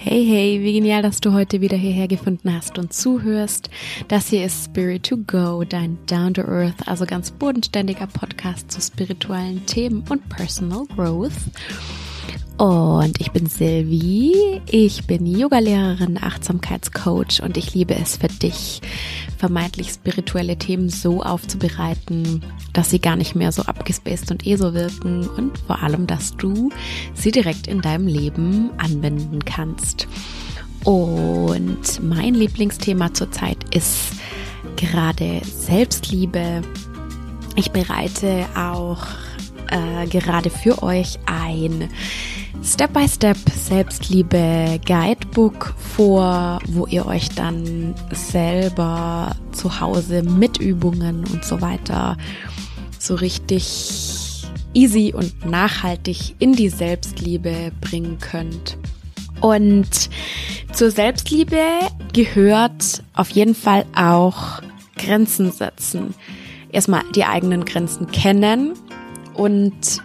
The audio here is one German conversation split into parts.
Hey, hey, wie genial, dass du heute wieder hierher gefunden hast und zuhörst. Das hier ist Spirit to Go, dein Down to Earth, also ganz bodenständiger Podcast zu spirituellen Themen und Personal Growth. Und ich bin Silvi, ich bin Yogalehrerin, Achtsamkeitscoach und ich liebe es für dich, vermeintlich spirituelle Themen so aufzubereiten, dass sie gar nicht mehr so abgespaced und eh so wirken und vor allem, dass du sie direkt in deinem Leben anwenden kannst. Und mein Lieblingsthema zurzeit ist gerade Selbstliebe. Ich bereite auch äh, gerade für euch ein Step-by-Step Selbstliebe Guidebook vor, wo ihr euch dann selber zu Hause mit Übungen und so weiter so richtig easy und nachhaltig in die Selbstliebe bringen könnt. Und zur Selbstliebe gehört auf jeden Fall auch Grenzen setzen. Erstmal die eigenen Grenzen kennen und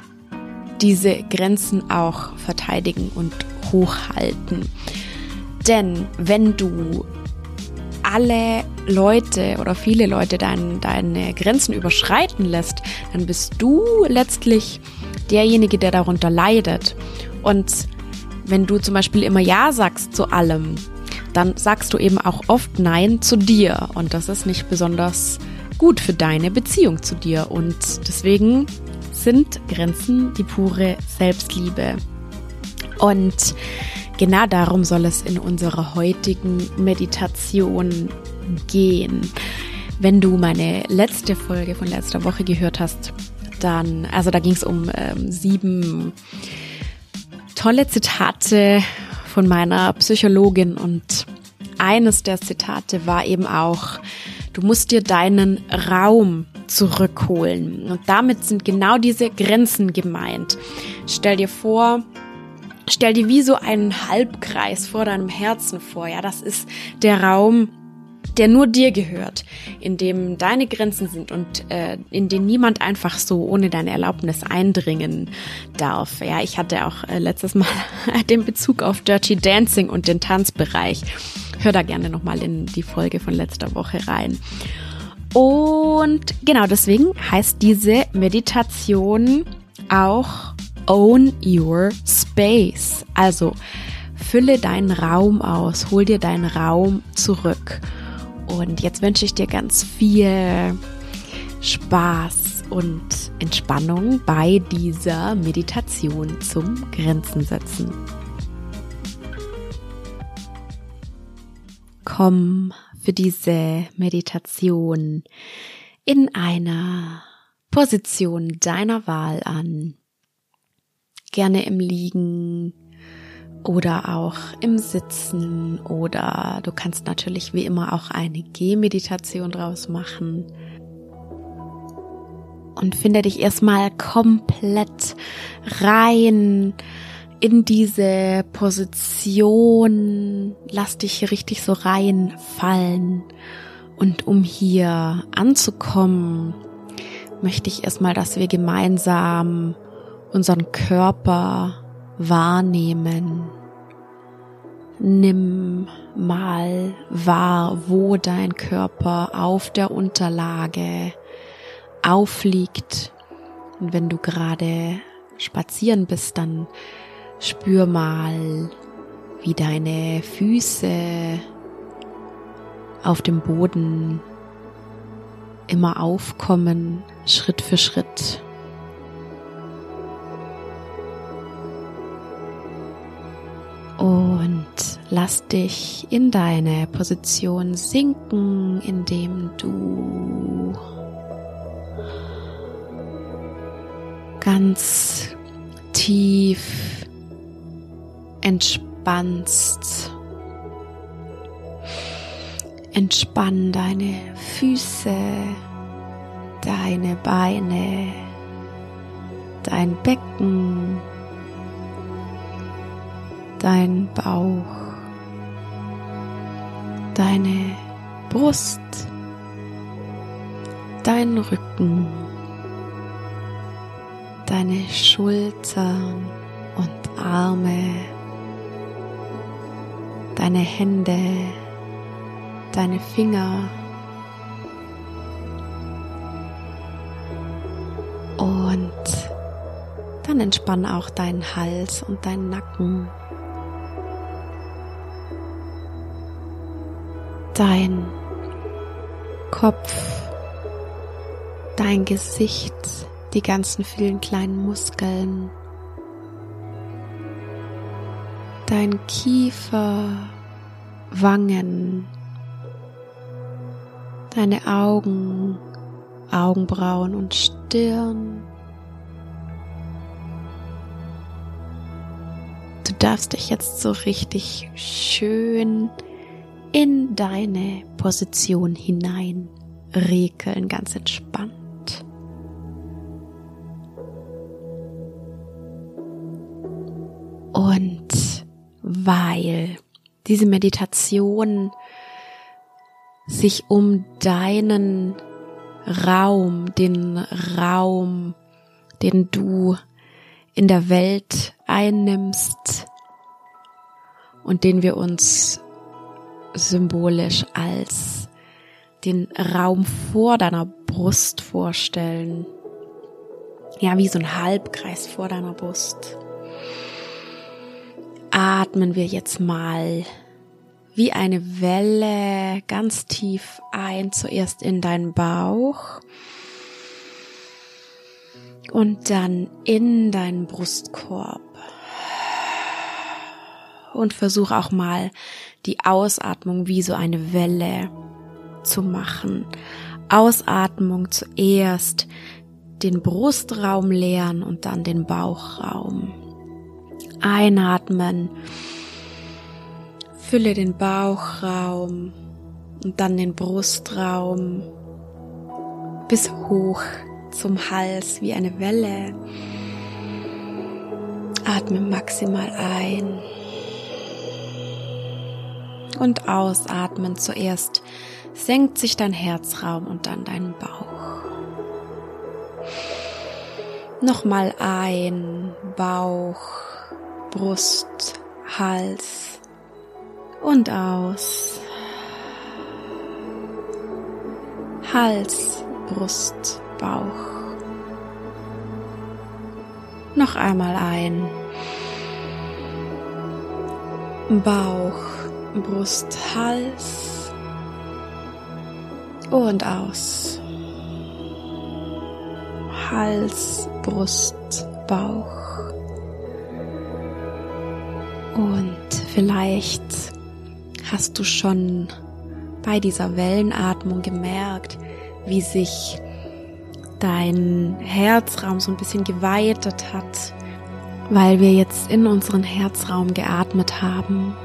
diese Grenzen auch verteidigen und hochhalten. Denn wenn du alle Leute oder viele Leute dein, deine Grenzen überschreiten lässt, dann bist du letztlich derjenige, der darunter leidet. Und wenn du zum Beispiel immer Ja sagst zu allem, dann sagst du eben auch oft Nein zu dir. Und das ist nicht besonders gut für deine Beziehung zu dir. Und deswegen sind Grenzen die pure Selbstliebe. Und genau darum soll es in unserer heutigen Meditation gehen. Wenn du meine letzte Folge von letzter Woche gehört hast, dann, also da ging es um ähm, sieben tolle Zitate von meiner Psychologin und eines der Zitate war eben auch, du musst dir deinen Raum zurückholen. Und damit sind genau diese Grenzen gemeint. Stell dir vor, stell dir wie so einen Halbkreis vor deinem Herzen vor. Ja, das ist der Raum, der nur dir gehört, in dem deine Grenzen sind und äh, in den niemand einfach so ohne deine Erlaubnis eindringen darf. Ja, ich hatte auch äh, letztes Mal den Bezug auf Dirty Dancing und den Tanzbereich. Hör da gerne nochmal in die Folge von letzter Woche rein. Und genau deswegen heißt diese Meditation auch Own Your Space. Also fülle deinen Raum aus, hol dir deinen Raum zurück. Und jetzt wünsche ich dir ganz viel Spaß und Entspannung bei dieser Meditation zum Grenzen setzen. Komm für diese Meditation in einer Position deiner Wahl an. Gerne im Liegen oder auch im Sitzen oder du kannst natürlich wie immer auch eine Gehmeditation draus machen. Und finde dich erstmal komplett rein in diese Position, lass dich hier richtig so reinfallen. Und um hier anzukommen, möchte ich erstmal, dass wir gemeinsam unseren Körper wahrnehmen. Nimm mal wahr, wo dein Körper auf der Unterlage aufliegt. Und wenn du gerade spazieren bist, dann Spür mal, wie deine Füße auf dem Boden immer aufkommen, Schritt für Schritt. Und lass dich in deine Position sinken, indem du ganz tief entspannst. Entspann deine Füße, deine Beine, dein Becken, dein Bauch, deine Brust, dein Rücken, deine Schultern und Arme deine Hände, deine Finger. Und dann entspann auch deinen Hals und deinen Nacken. Dein Kopf, dein Gesicht, die ganzen vielen kleinen Muskeln, dein Kiefer, Wangen, deine Augen, Augenbrauen und Stirn. Du darfst dich jetzt so richtig schön in deine Position hinein regeln, ganz entspannt. Weil diese Meditation sich um deinen Raum, den Raum, den du in der Welt einnimmst und den wir uns symbolisch als den Raum vor deiner Brust vorstellen. Ja, wie so ein Halbkreis vor deiner Brust. Atmen wir jetzt mal wie eine Welle ganz tief ein, zuerst in deinen Bauch und dann in deinen Brustkorb. Und versuch auch mal die Ausatmung wie so eine Welle zu machen. Ausatmung zuerst den Brustraum leeren und dann den Bauchraum. Einatmen Fülle den Bauchraum und dann den Brustraum bis hoch zum Hals wie eine Welle. Atme maximal ein und ausatmen. Zuerst senkt sich dein Herzraum und dann dein Bauch. Nochmal ein, Bauch, Brust, Hals und aus. Hals, Brust, Bauch. Noch einmal ein. Bauch, Brust, Hals und aus. Hals, Brust, Bauch. Und vielleicht hast du schon bei dieser Wellenatmung gemerkt, wie sich dein Herzraum so ein bisschen geweitet hat, weil wir jetzt in unseren Herzraum geatmet haben.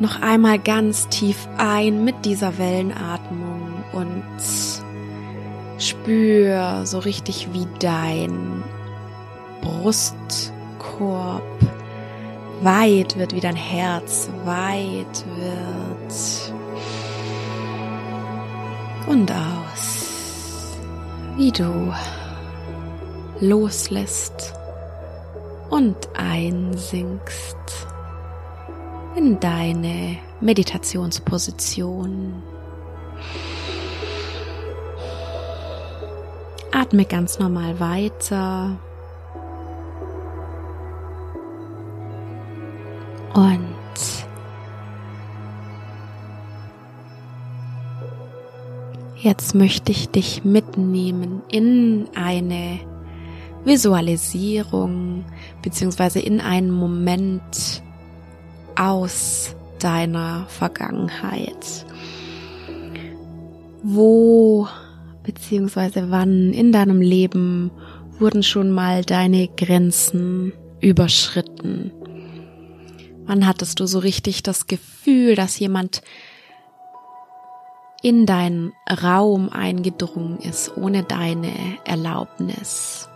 Noch einmal ganz tief ein mit dieser Wellenatmung und spür so richtig wie dein Brustkorb weit wird, wie dein Herz weit wird. Und aus, wie du loslässt und einsinkst in deine Meditationsposition. Atme ganz normal weiter. Und jetzt möchte ich dich mitnehmen in eine Visualisierung beziehungsweise in einen Moment aus deiner Vergangenheit. Wo beziehungsweise wann in deinem Leben wurden schon mal deine Grenzen überschritten? Wann hattest du so richtig das Gefühl, dass jemand in deinen Raum eingedrungen ist, ohne deine Erlaubnis?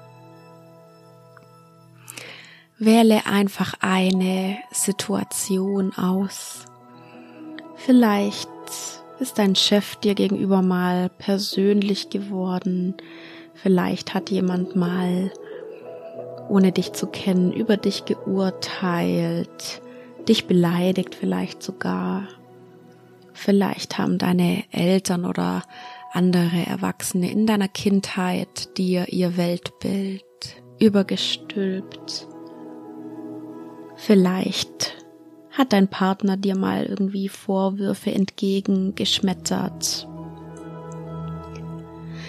Wähle einfach eine Situation aus. Vielleicht ist dein Chef dir gegenüber mal persönlich geworden. Vielleicht hat jemand mal ohne dich zu kennen, über dich geurteilt, dich beleidigt vielleicht sogar. Vielleicht haben deine Eltern oder andere Erwachsene in deiner Kindheit dir ihr Weltbild übergestülpt. Vielleicht hat dein Partner dir mal irgendwie Vorwürfe entgegengeschmettert.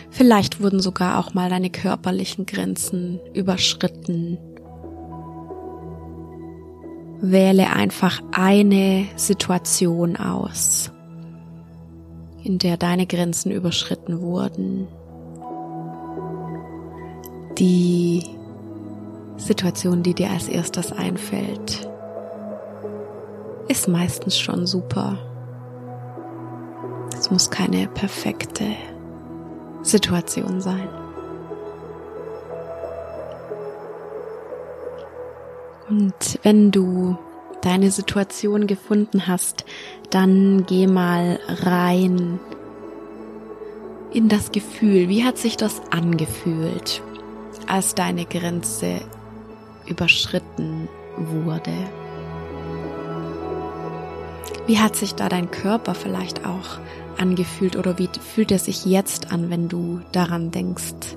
Vielleicht wurden sogar auch mal deine körperlichen Grenzen überschritten. Wähle einfach eine Situation aus, in der deine Grenzen überschritten wurden. Die Situation, die dir als erstes einfällt, ist meistens schon super. Es muss keine perfekte Situation sein. Und wenn du deine Situation gefunden hast, dann geh mal rein in das Gefühl. Wie hat sich das angefühlt, als deine Grenze überschritten wurde? Wie hat sich da dein Körper vielleicht auch angefühlt oder wie fühlt er sich jetzt an, wenn du daran denkst?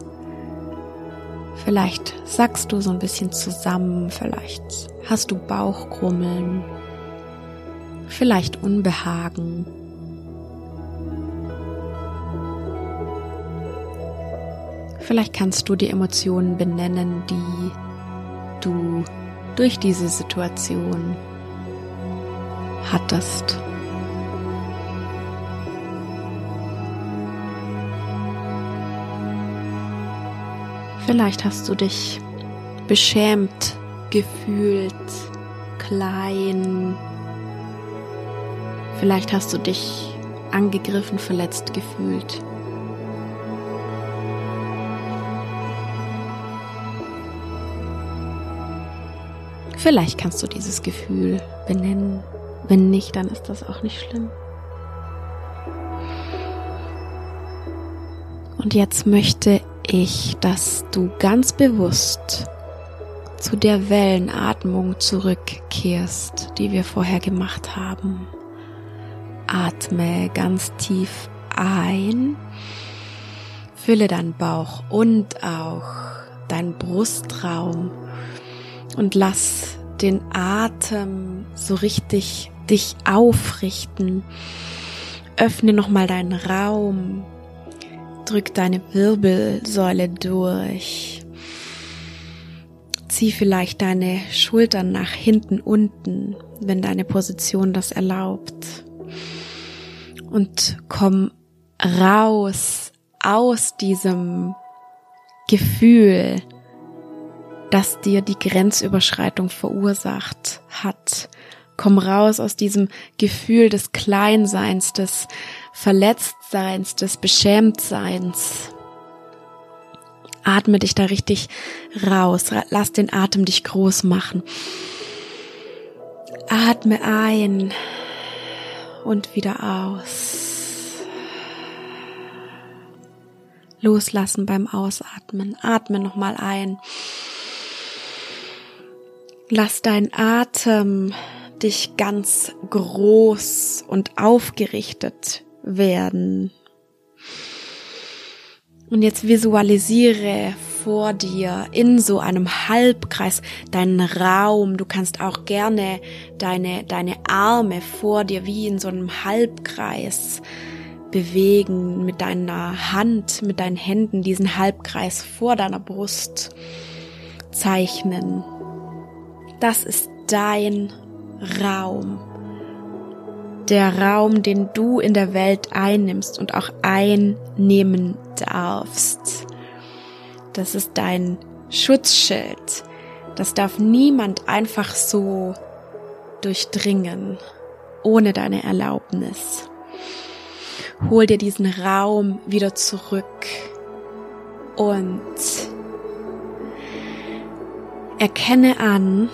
Vielleicht sagst du so ein bisschen zusammen, vielleicht hast du Bauchkrummeln, vielleicht Unbehagen. Vielleicht kannst du die Emotionen benennen, die du durch diese Situation hattest. Vielleicht hast du dich beschämt gefühlt, klein. Vielleicht hast du dich angegriffen, verletzt gefühlt. Vielleicht kannst du dieses Gefühl benennen. Wenn nicht, dann ist das auch nicht schlimm. Und jetzt möchte ich, dass du ganz bewusst zu der Wellenatmung zurückkehrst, die wir vorher gemacht haben. Atme ganz tief ein, fülle deinen Bauch und auch deinen Brustraum und lass den Atem so richtig dich aufrichten. Öffne nochmal deinen Raum, Drück deine Wirbelsäule durch. Zieh vielleicht deine Schultern nach hinten unten, wenn deine Position das erlaubt. Und komm raus aus diesem Gefühl, das dir die Grenzüberschreitung verursacht hat. Komm raus aus diesem Gefühl des Kleinseins, des Verletztseins, des Beschämtseins. Atme dich da richtig raus. Lass den Atem dich groß machen. Atme ein und wieder aus. Loslassen beim Ausatmen. Atme nochmal ein. Lass deinen Atem dich ganz groß und aufgerichtet werden. Und jetzt visualisiere vor dir in so einem Halbkreis deinen Raum. Du kannst auch gerne deine, deine Arme vor dir wie in so einem Halbkreis bewegen, mit deiner Hand, mit deinen Händen diesen Halbkreis vor deiner Brust zeichnen. Das ist dein Raum der Raum, den du in der Welt einnimmst und auch einnehmen darfst. Das ist dein Schutzschild. Das darf niemand einfach so durchdringen, ohne deine Erlaubnis. Hol dir diesen Raum wieder zurück und erkenne an,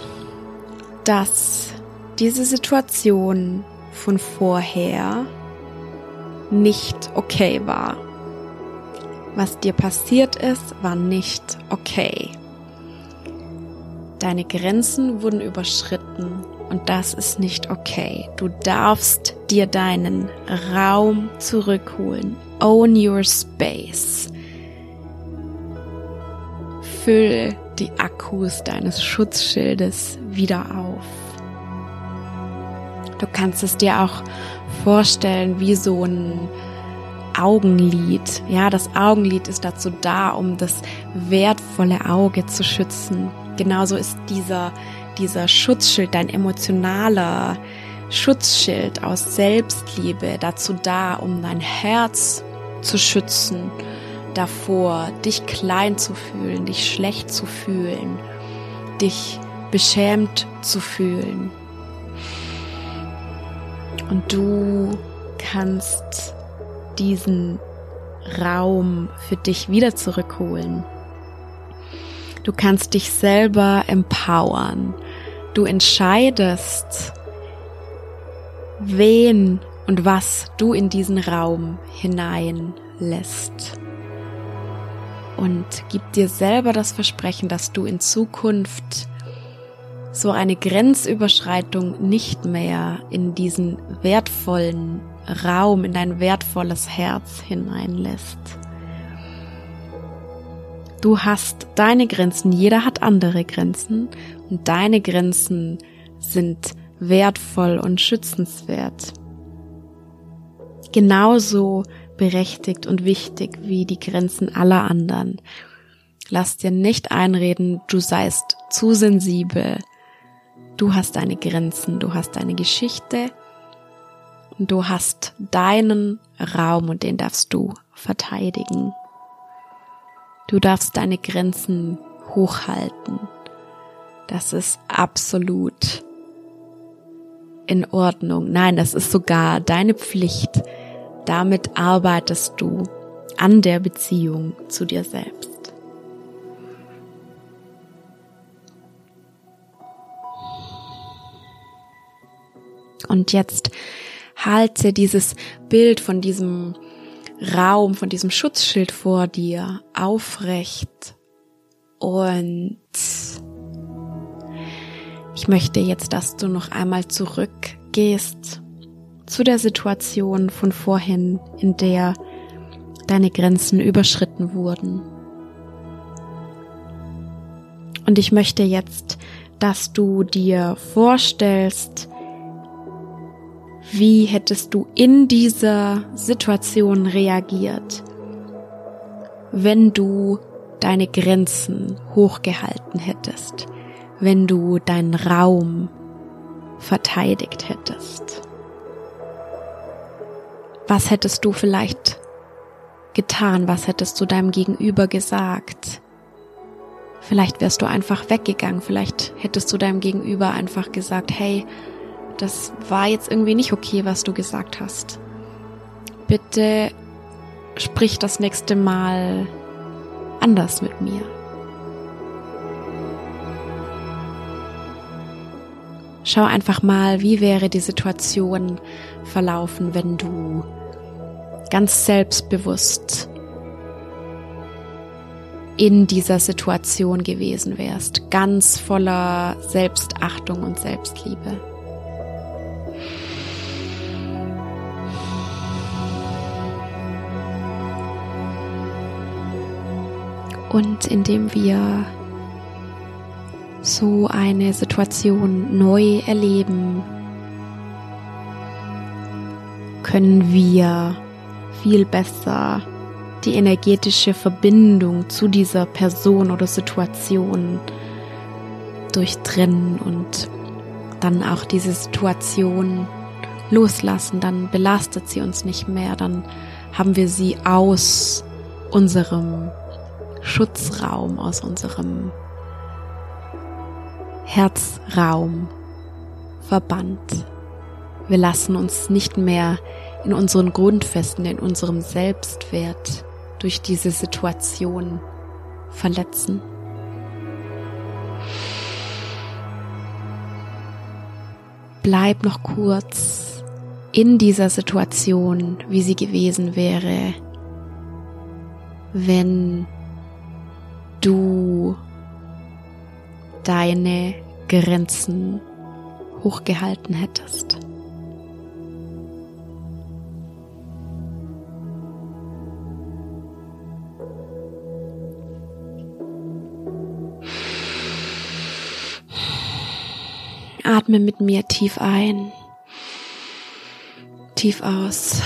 dass diese Situation von vorher nicht okay war. Was dir passiert ist, war nicht okay. Deine Grenzen wurden überschritten und das ist nicht okay. Du darfst dir deinen Raum zurückholen. Own your space. Füll die Akkus deines Schutzschildes wieder auf. Du kannst es dir auch vorstellen wie so ein Augenlid. Ja, das Augenlid ist dazu da, um das wertvolle Auge zu schützen. Genauso ist dieser, dieser Schutzschild, dein emotionaler Schutzschild aus Selbstliebe dazu da, um dein Herz zu schützen davor, dich klein zu fühlen, dich schlecht zu fühlen, dich beschämt zu fühlen. Und du kannst diesen Raum für dich wieder zurückholen. Du kannst dich selber empowern. Du entscheidest, wen und was du in diesen Raum hineinlässt. Und gib dir selber das Versprechen, dass du in Zukunft so eine Grenzüberschreitung nicht mehr in diesen wertvollen Raum, in dein wertvolles Herz hineinlässt. Du hast deine Grenzen, jeder hat andere Grenzen und deine Grenzen sind wertvoll und schützenswert. Genauso berechtigt und wichtig wie die Grenzen aller anderen. Lass dir nicht einreden, du seist zu sensibel. Du hast deine Grenzen, du hast deine Geschichte und du hast deinen Raum und den darfst du verteidigen. Du darfst deine Grenzen hochhalten. Das ist absolut in Ordnung. Nein, das ist sogar deine Pflicht. Damit arbeitest du an der Beziehung zu dir selbst. Und jetzt halte dieses Bild von diesem Raum, von diesem Schutzschild vor dir aufrecht und ich möchte jetzt, dass du noch einmal zurückgehst zu der Situation von vorhin, in der deine Grenzen überschritten wurden. Und ich möchte jetzt, dass du dir vorstellst, wie hättest du in dieser Situation reagiert, wenn du deine Grenzen hochgehalten hättest, wenn du deinen Raum verteidigt hättest? Was hättest du vielleicht getan? Was hättest du deinem Gegenüber gesagt? Vielleicht wärst du einfach weggegangen. Vielleicht hättest du deinem Gegenüber einfach gesagt, hey, das war jetzt irgendwie nicht okay, was du gesagt hast. Bitte sprich das nächste Mal anders mit mir. Schau einfach mal, wie wäre die Situation verlaufen, wenn du ganz selbstbewusst in dieser Situation gewesen wärst, ganz voller Selbstachtung und Selbstliebe. Und indem wir so eine Situation neu erleben, können wir viel besser die energetische Verbindung zu dieser Person oder Situation durchtrennen und dann auch diese Situation loslassen, dann belastet sie uns nicht mehr, dann haben wir sie aus unserem Schutzraum, aus unserem Herzraum verbannt. Wir lassen uns nicht mehr in unseren Grundfesten, in unserem Selbstwert durch diese Situation verletzen. Bleib noch kurz in dieser Situation, wie sie gewesen wäre, wenn du deine Grenzen hochgehalten hättest. Atme mit mir tief ein, tief aus.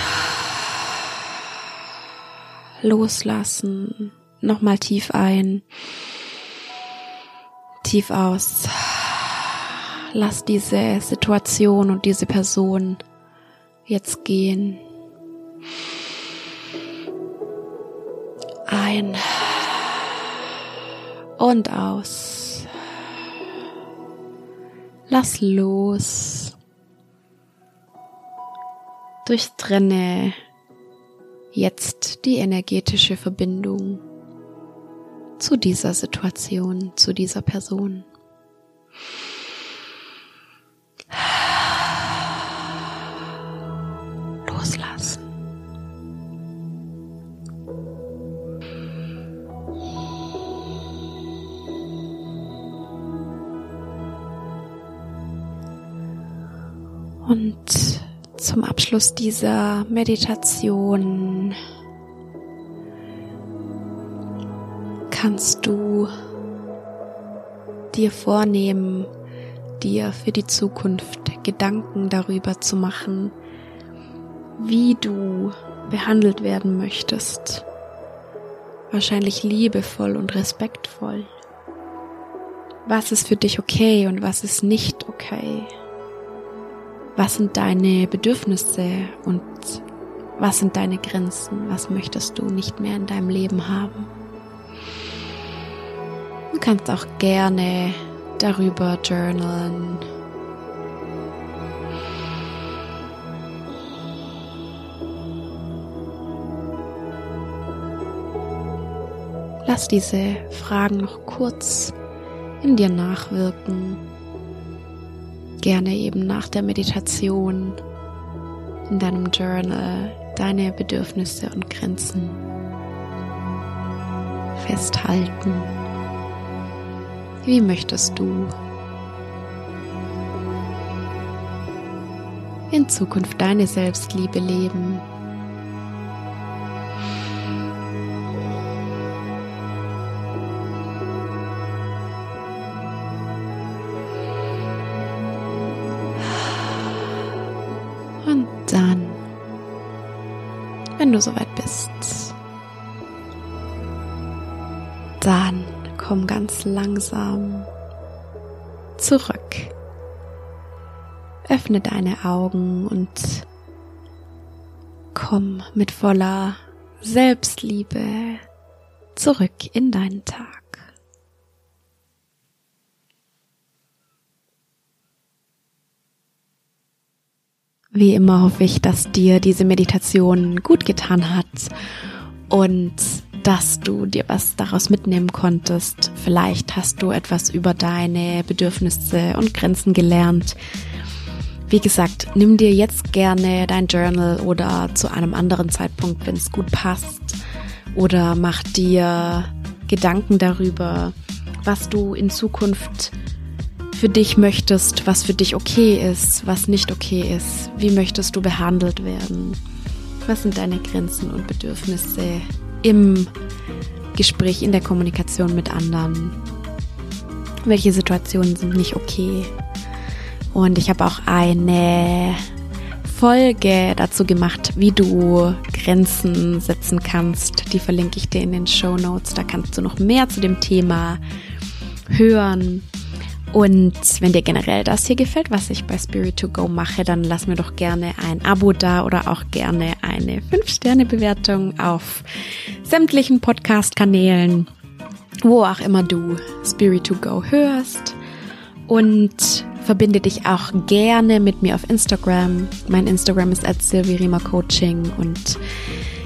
Loslassen. Nochmal tief ein, tief aus. Lass diese Situation und diese Person jetzt gehen. Ein und aus. Lass los. Durchtrenne jetzt die energetische Verbindung zu dieser Situation, zu dieser Person. Loslassen. Und zum Abschluss dieser Meditation kannst du dir vornehmen, dir für die Zukunft Gedanken darüber zu machen, wie du behandelt werden möchtest. Wahrscheinlich liebevoll und respektvoll. Was ist für dich okay und was ist nicht okay? Was sind deine Bedürfnisse und was sind deine Grenzen? Was möchtest du nicht mehr in deinem Leben haben? Du kannst auch gerne darüber journalen. Lass diese Fragen noch kurz in dir nachwirken gerne eben nach der Meditation in deinem Journal deine Bedürfnisse und Grenzen festhalten. Wie möchtest du in Zukunft deine Selbstliebe leben? wenn du soweit bist, komm ganz langsam zurück. Öffne deine Augen und komm mit voller Selbstliebe zurück in deinen Tag. Wie immer hoffe ich, dass dir diese Meditation gut getan hat und dass du dir was daraus mitnehmen konntest. Vielleicht hast du etwas über deine Bedürfnisse und Grenzen gelernt. Wie gesagt, nimm dir jetzt gerne dein Journal oder zu einem anderen Zeitpunkt, wenn es gut passt. Oder mach dir Gedanken darüber, was du in Zukunft für dich möchtest, was für dich okay ist, was nicht okay ist. Wie möchtest du behandelt werden? Was sind deine Grenzen und Bedürfnisse im Gespräch, in der Kommunikation mit anderen? Welche Situationen sind nicht okay? Und ich habe auch eine Folge dazu gemacht, wie du Grenzen setzen kannst. Die verlinke ich dir in den Show Notes. Da kannst du noch mehr zu dem Thema hören. Und wenn dir generell das hier gefällt, was ich bei Spirit to Go mache, dann lass mir doch gerne ein Abo da oder auch gerne eine 5-Sterne-Bewertung auf sämtlichen Podcast-Kanälen, wo auch immer du Spirit to Go hörst. Und verbinde dich auch gerne mit mir auf Instagram. Mein Instagram ist at Coaching und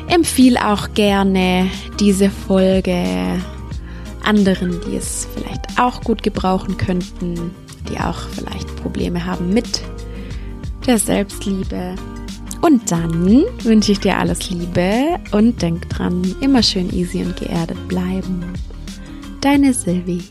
empfiehl auch gerne diese Folge anderen, die es vielleicht auch gut gebrauchen könnten, die auch vielleicht Probleme haben mit der Selbstliebe. Und dann wünsche ich dir alles Liebe und denk dran, immer schön easy und geerdet bleiben. Deine Sylvie.